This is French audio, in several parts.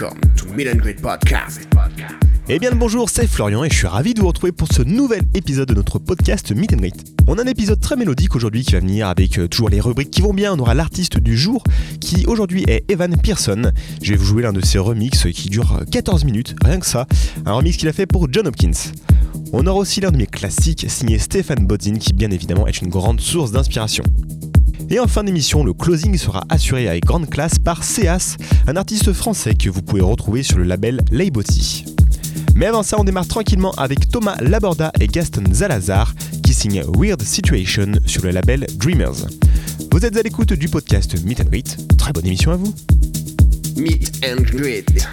Welcome. Eh bien bonjour, c'est Florian et je suis ravi de vous retrouver pour ce nouvel épisode de notre podcast Meet and Greet. On a un épisode très mélodique aujourd'hui qui va venir avec euh, toujours les rubriques qui vont bien. On aura l'artiste du jour qui aujourd'hui est Evan Pearson. Je vais vous jouer l'un de ses remixes qui dure 14 minutes, rien que ça. Un remix qu'il a fait pour John Hopkins. On aura aussi l'un de mes classiques signé Stéphane Bodzin qui bien évidemment est une grande source d'inspiration. Et en fin d'émission, le closing sera assuré avec grande classe par Céas, un artiste français que vous pouvez retrouver sur le label Leiboti. Mais avant ça, on démarre tranquillement avec Thomas Laborda et Gaston Zalazar qui signent Weird Situation sur le label Dreamers. Vous êtes à l'écoute du podcast Meet and Greet. Très bonne émission à vous. Meet and Greet.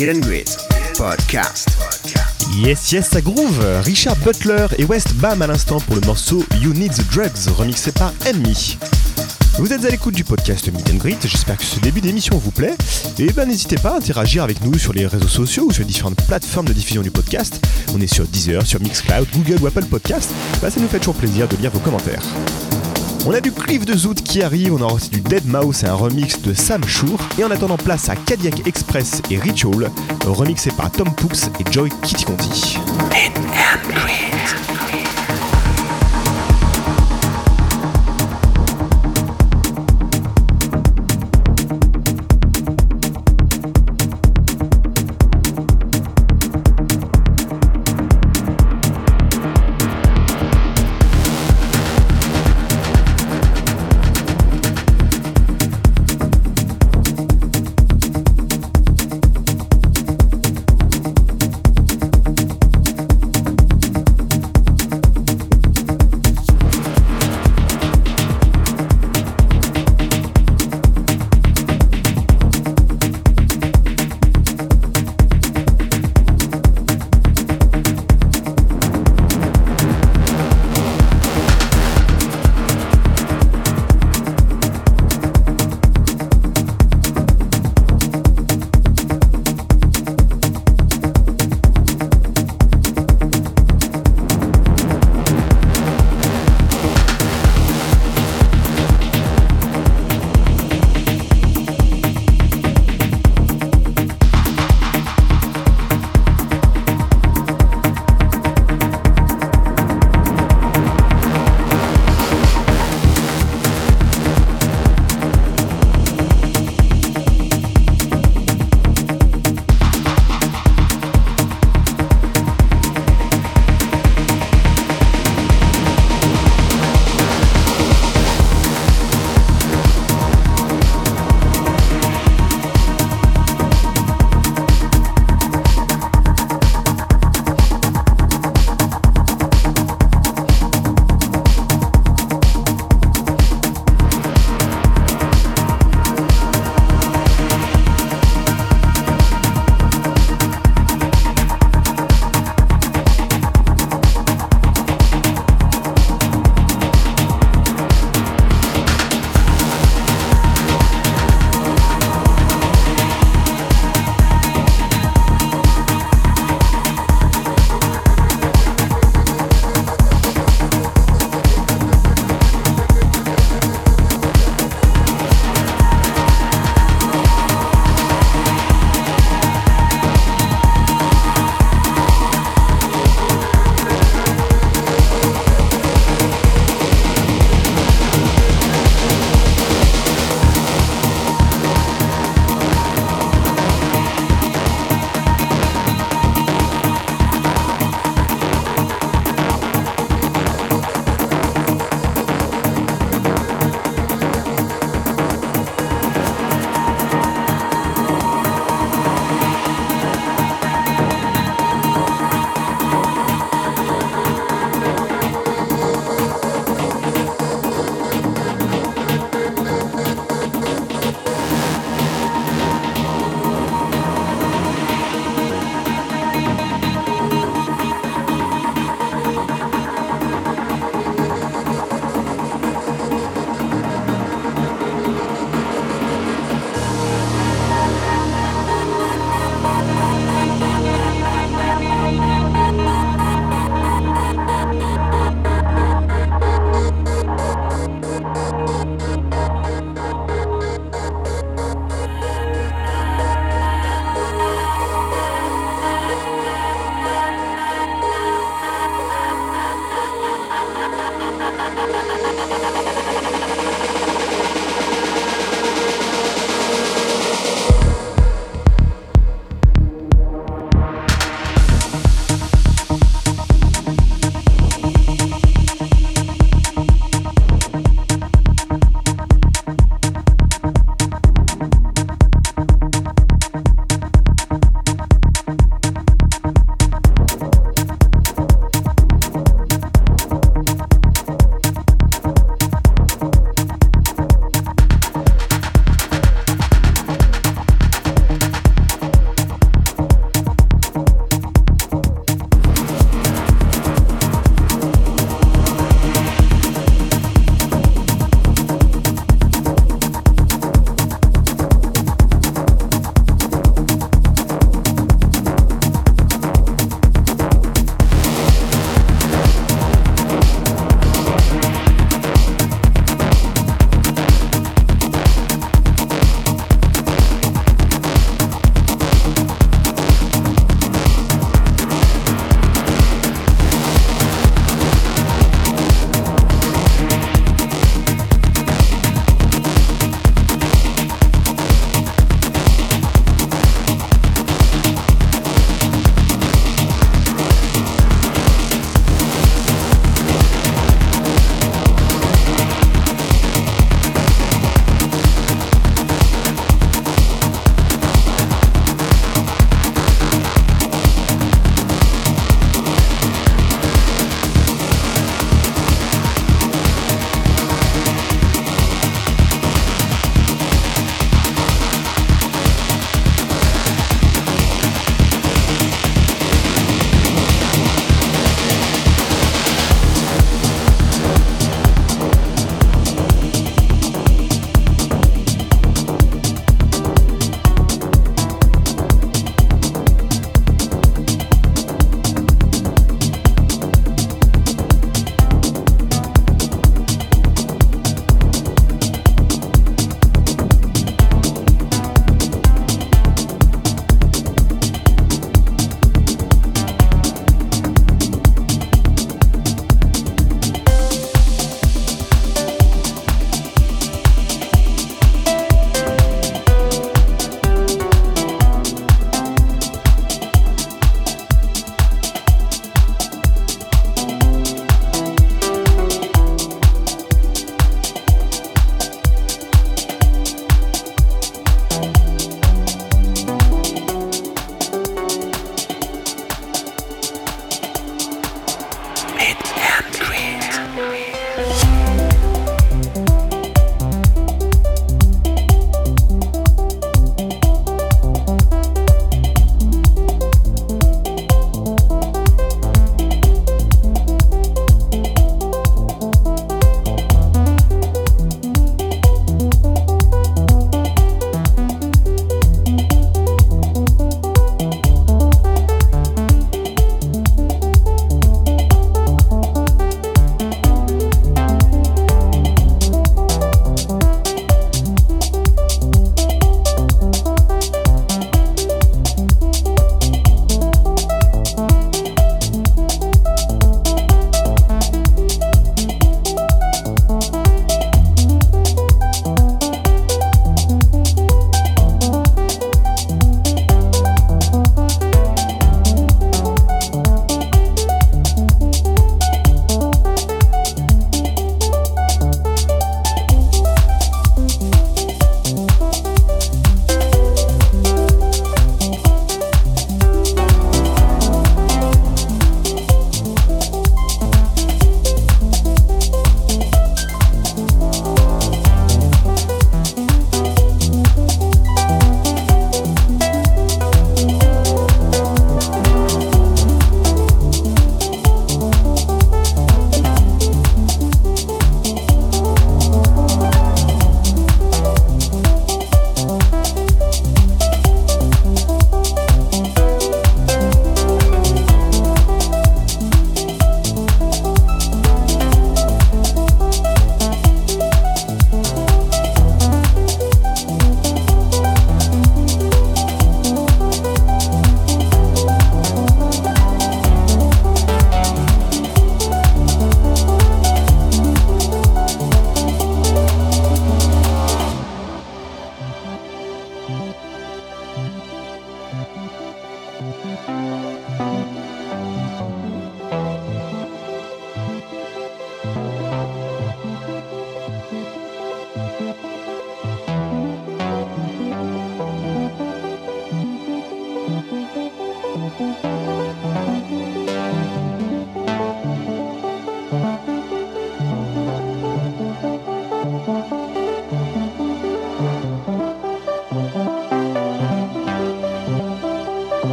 Meet and Greet Podcast. Yes, yes, ça groove Richard Butler et West Bam à l'instant pour le morceau You Need the Drugs, remixé par Enemy. Vous êtes à l'écoute du podcast Meet and Greet, j'espère que ce début d'émission vous plaît. Et ben n'hésitez pas à interagir avec nous sur les réseaux sociaux ou sur les différentes plateformes de diffusion du podcast. On est sur Deezer, sur Mixcloud, Google ou Apple Podcast. Ben, ça nous fait toujours plaisir de lire vos commentaires. On a du Cliff de Zoot qui arrive, on aura aussi du Dead Mouse et un remix de Sam Shure. Et en attendant place à Cadillac Express et Ritual, remixé par Tom Pooks et Joy Kitty Conti.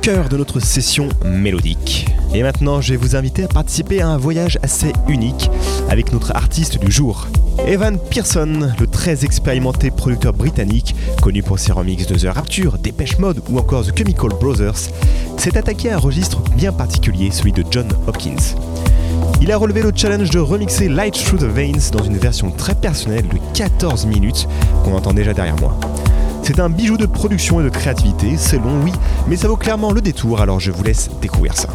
Cœur de notre session mélodique. Et maintenant, je vais vous inviter à participer à un voyage assez unique avec notre artiste du jour. Evan Pearson, le très expérimenté producteur britannique, connu pour ses remixes de The Rapture, Dépêche Mode ou encore The Chemical Brothers, s'est attaqué à un registre bien particulier, celui de John Hopkins. Il a relevé le challenge de remixer Light Through the Veins dans une version très personnelle de 14 minutes qu'on entend déjà derrière moi. C'est un bijou de production et de créativité, c'est long oui, mais ça vaut clairement le détour, alors je vous laisse découvrir ça.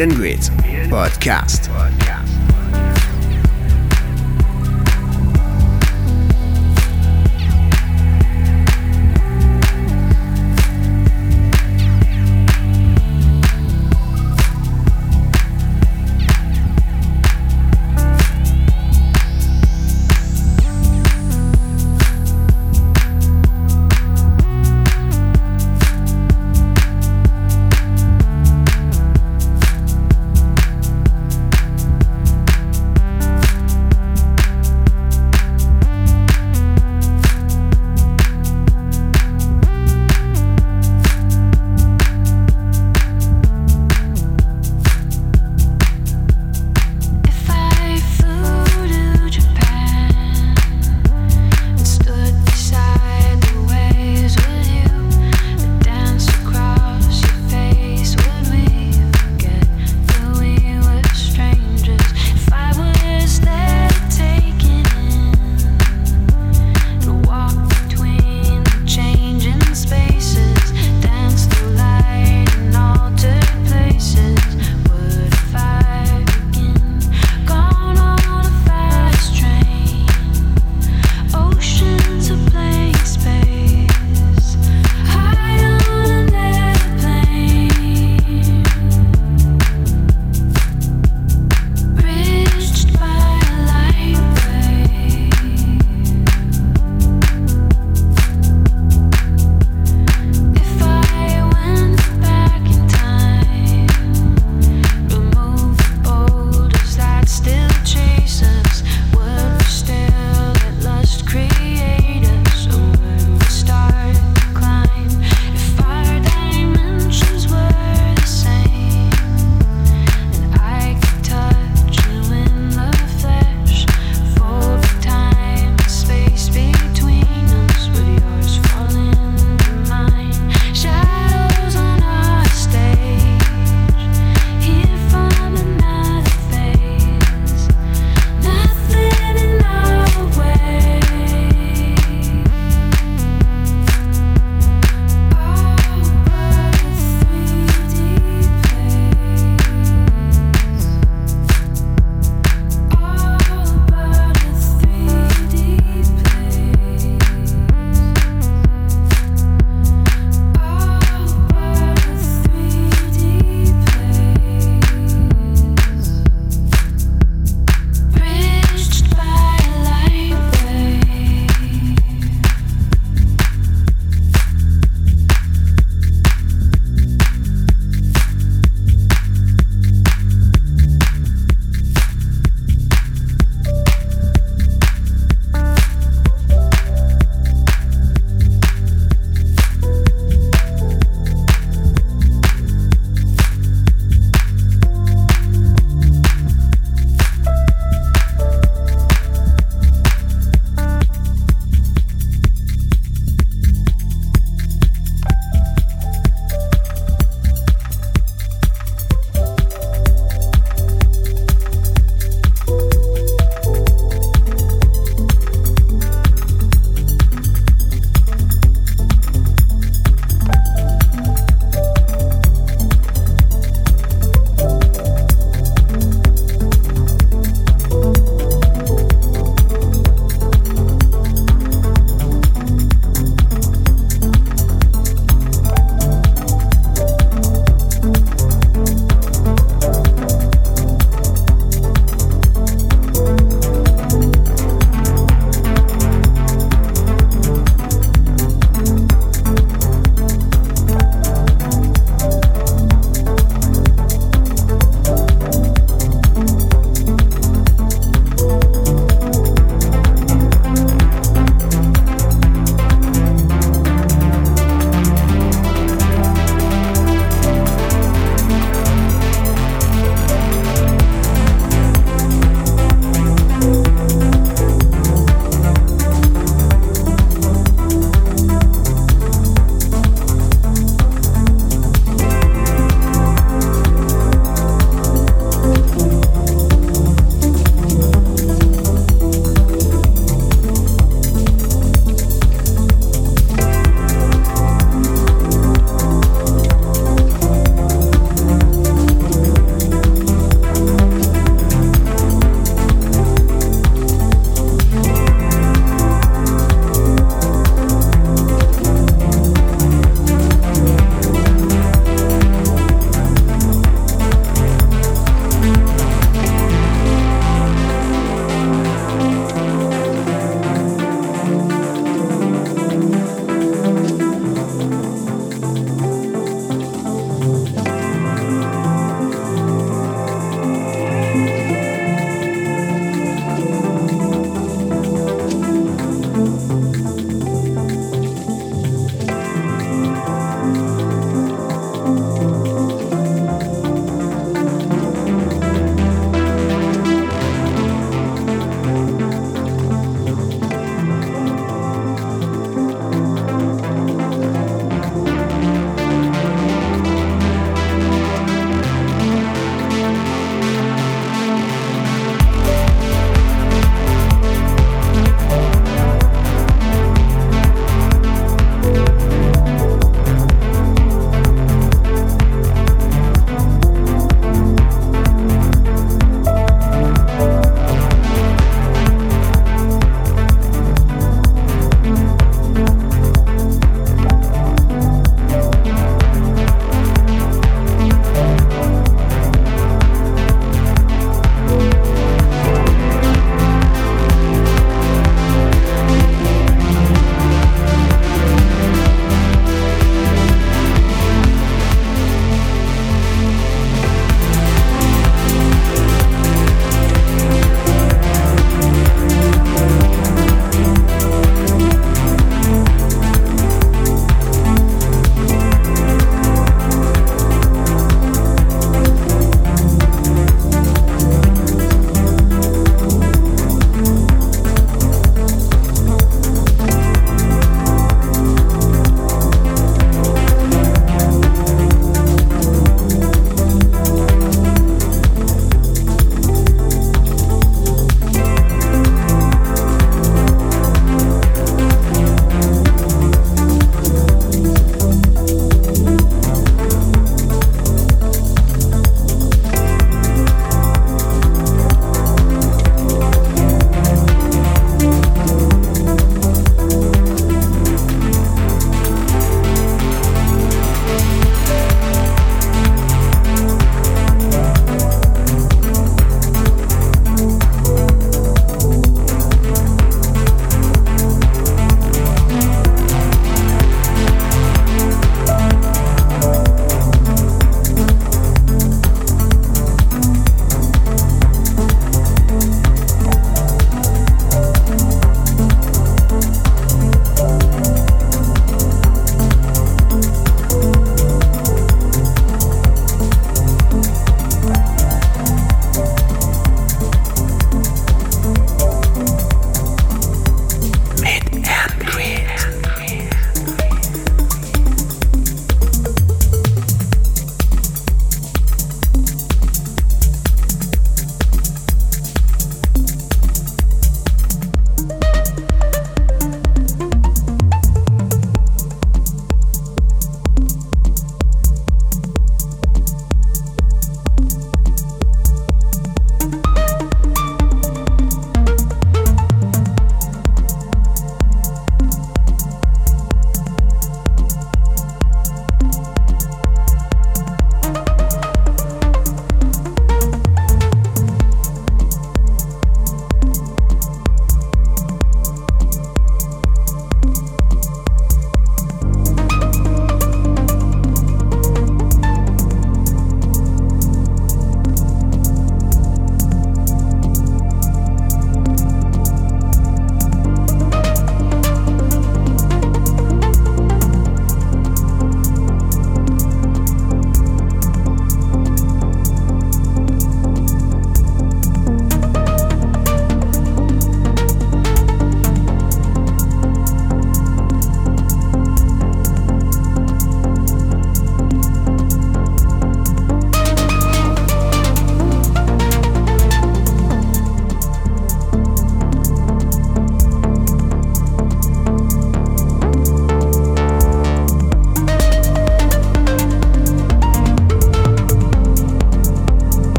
Meet and Greet Podcast.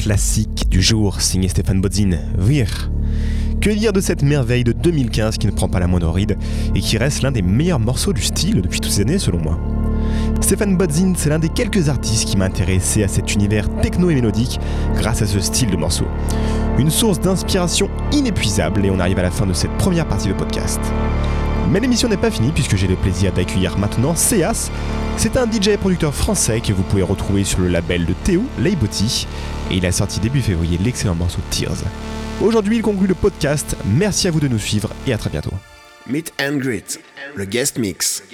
Classique du jour, signé Stéphane Bodzin, Vir. Que dire de cette merveille de 2015 qui ne prend pas la moindre ride et qui reste l'un des meilleurs morceaux du style depuis toutes ces années selon moi? Stéphane Bodzin, c'est l'un des quelques artistes qui m'a intéressé à cet univers techno et mélodique grâce à ce style de morceau. Une source d'inspiration inépuisable et on arrive à la fin de cette première partie de podcast. Mais l'émission n'est pas finie puisque j'ai le plaisir d'accueillir maintenant Céas. C'est un DJ producteur français que vous pouvez retrouver sur le label de Théo, Leibotti, et il a sorti début février l'excellent morceau Tears. Aujourd'hui, il conclut le podcast. Merci à vous de nous suivre et à très bientôt. Meet and Greet, le guest mix.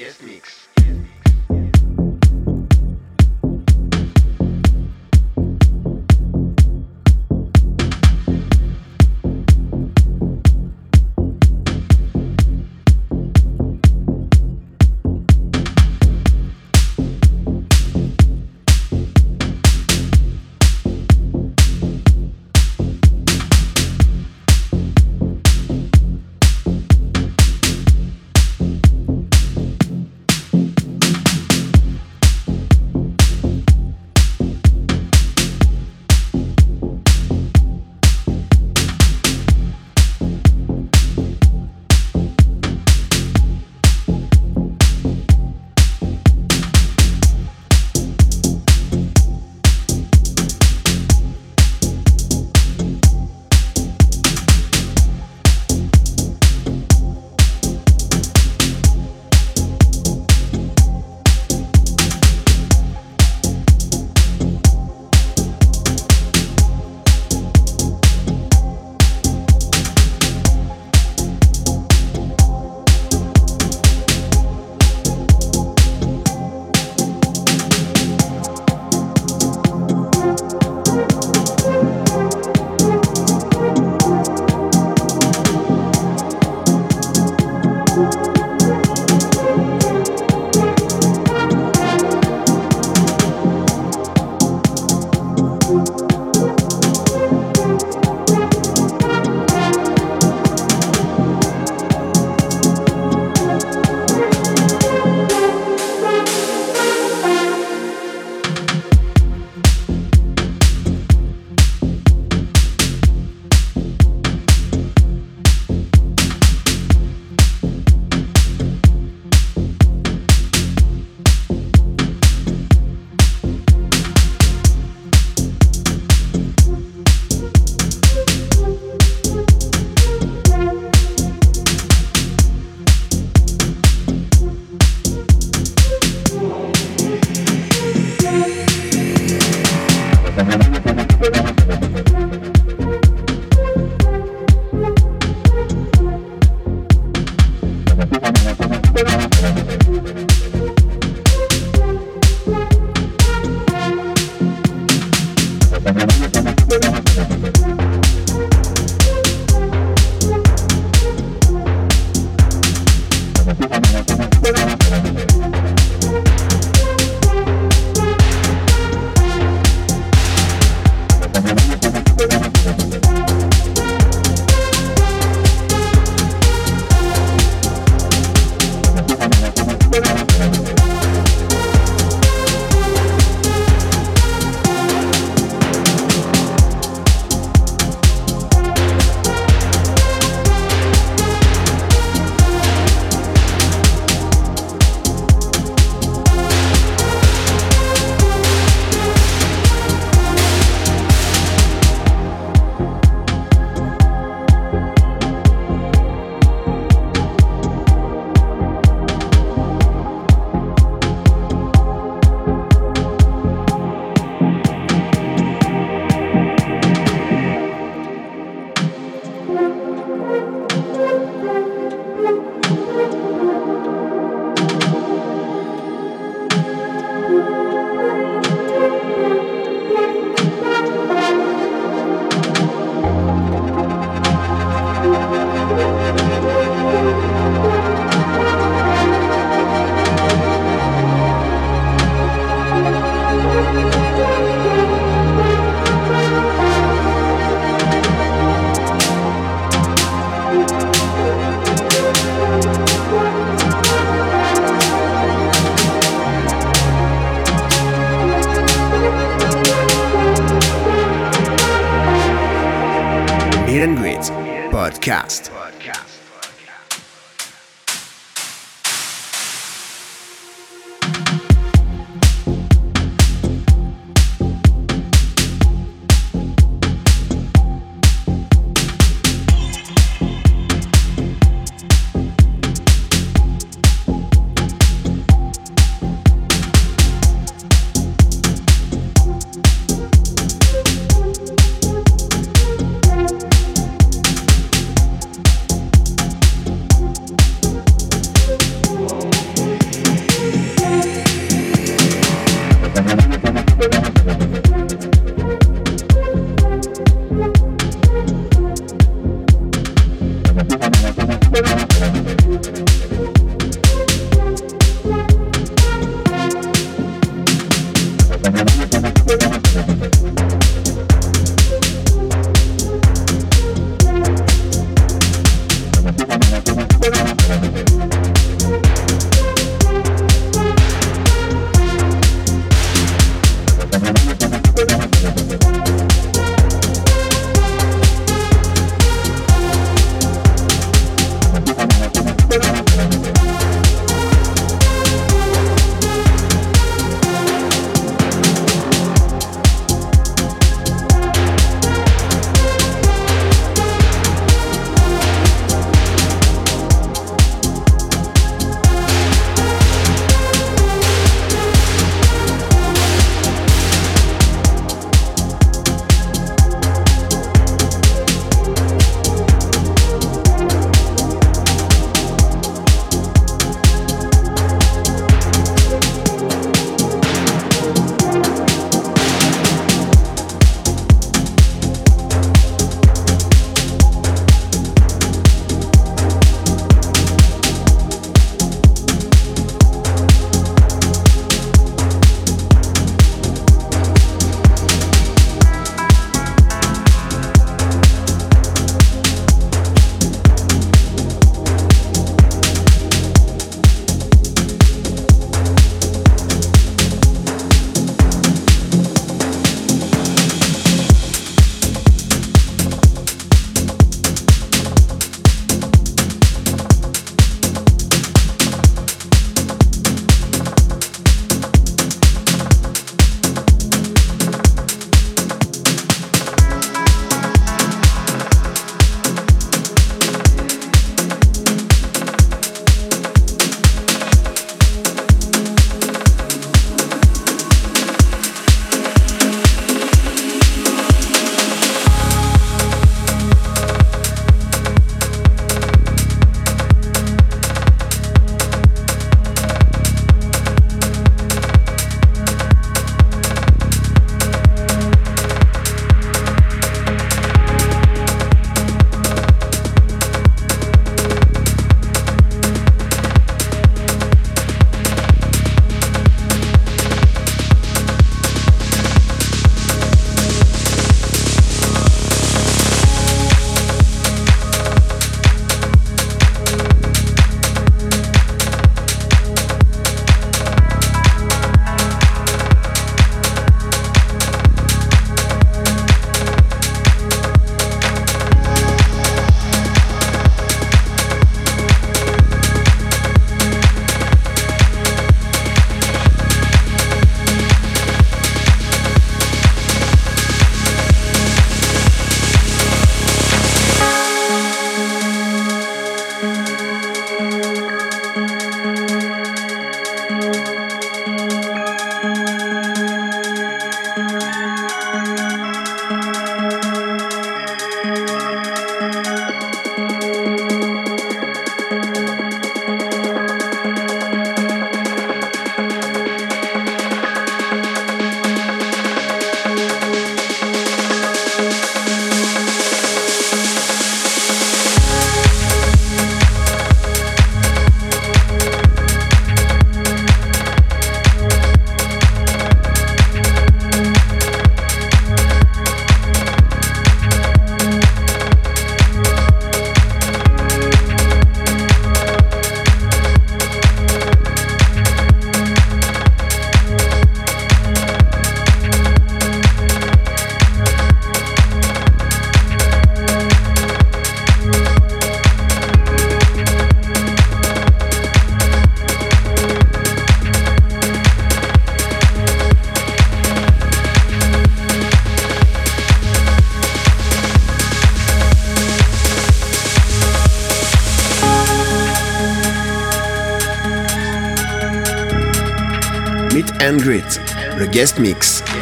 Guest mix.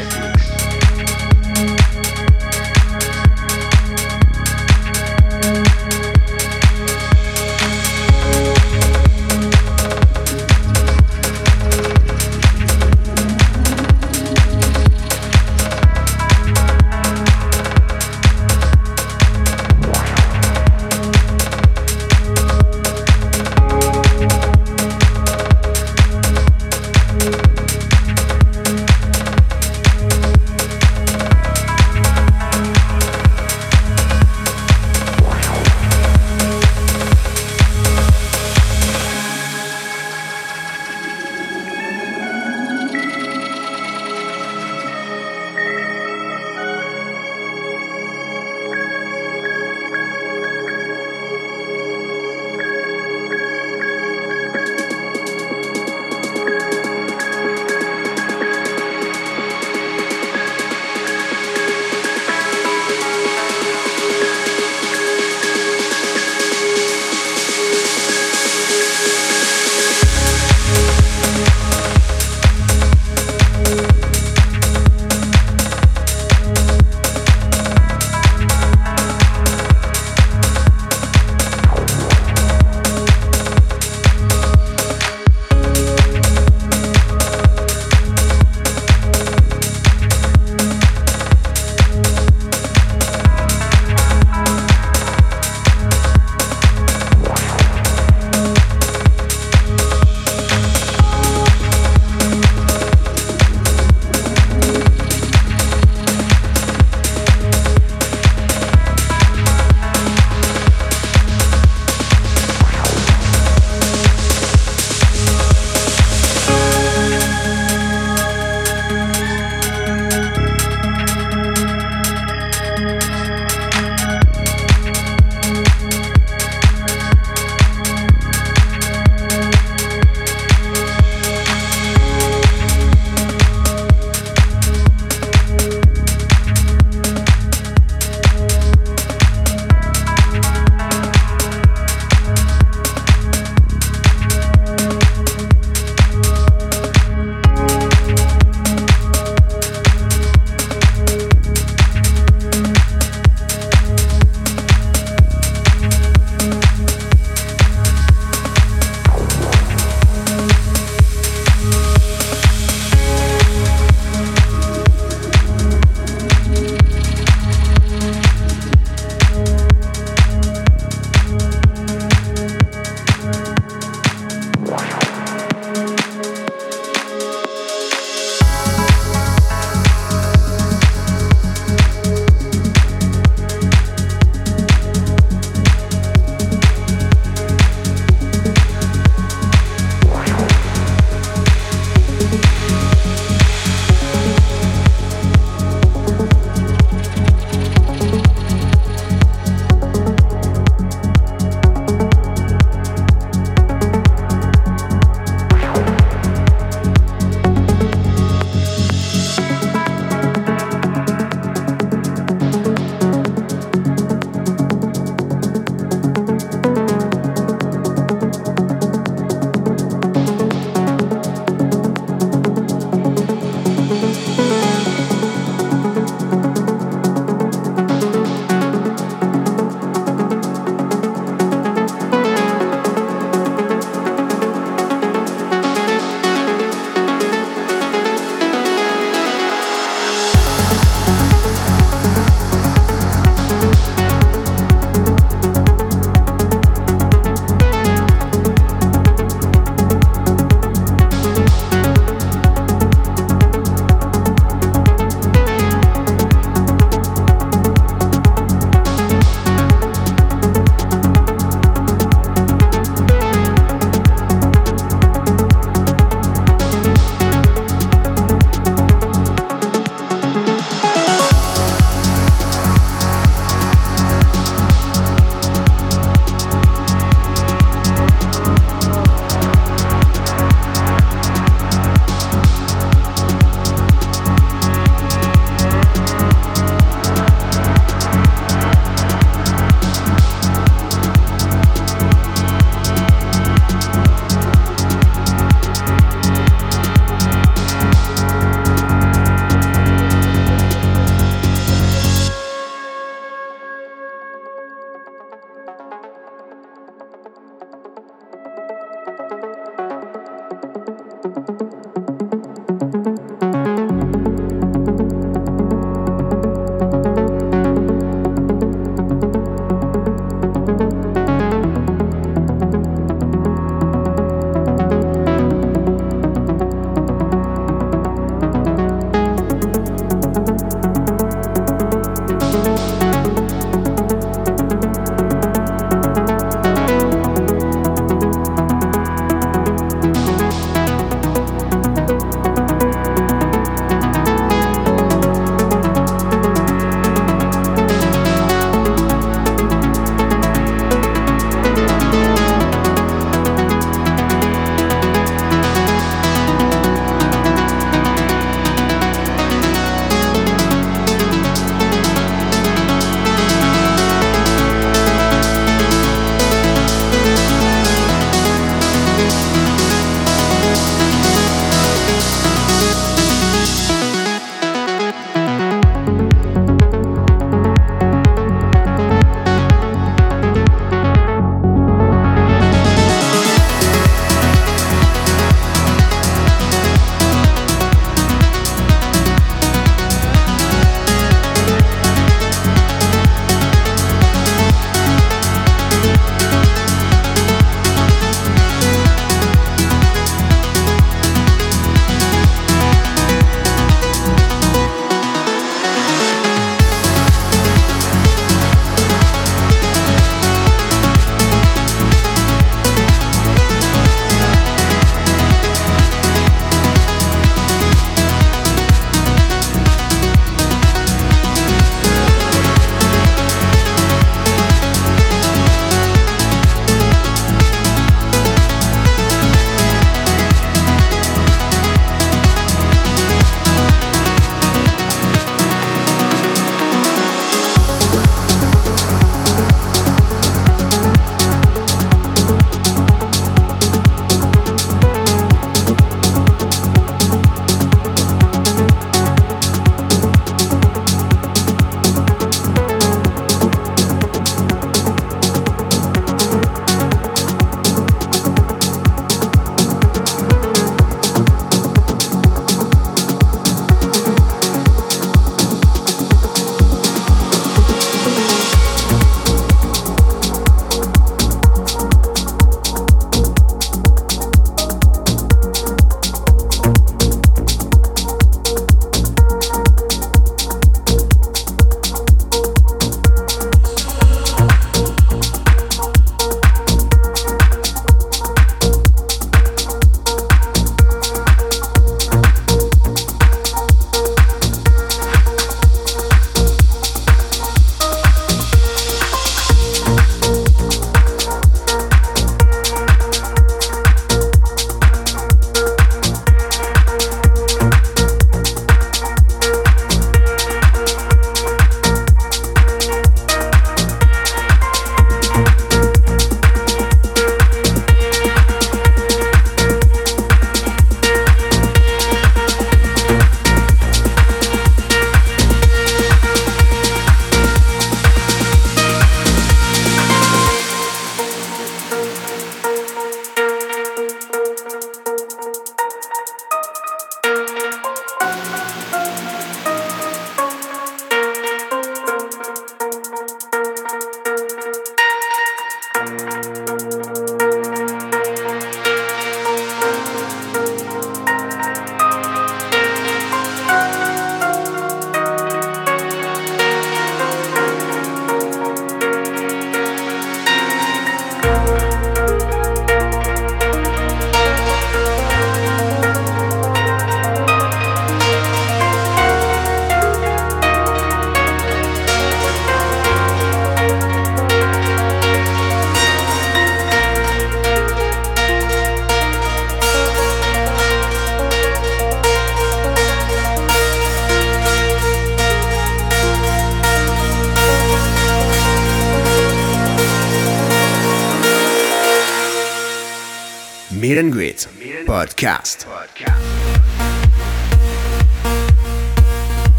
Podcast.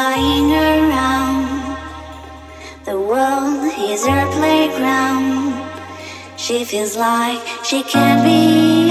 flying around. The world is her playground. She feels like she can be.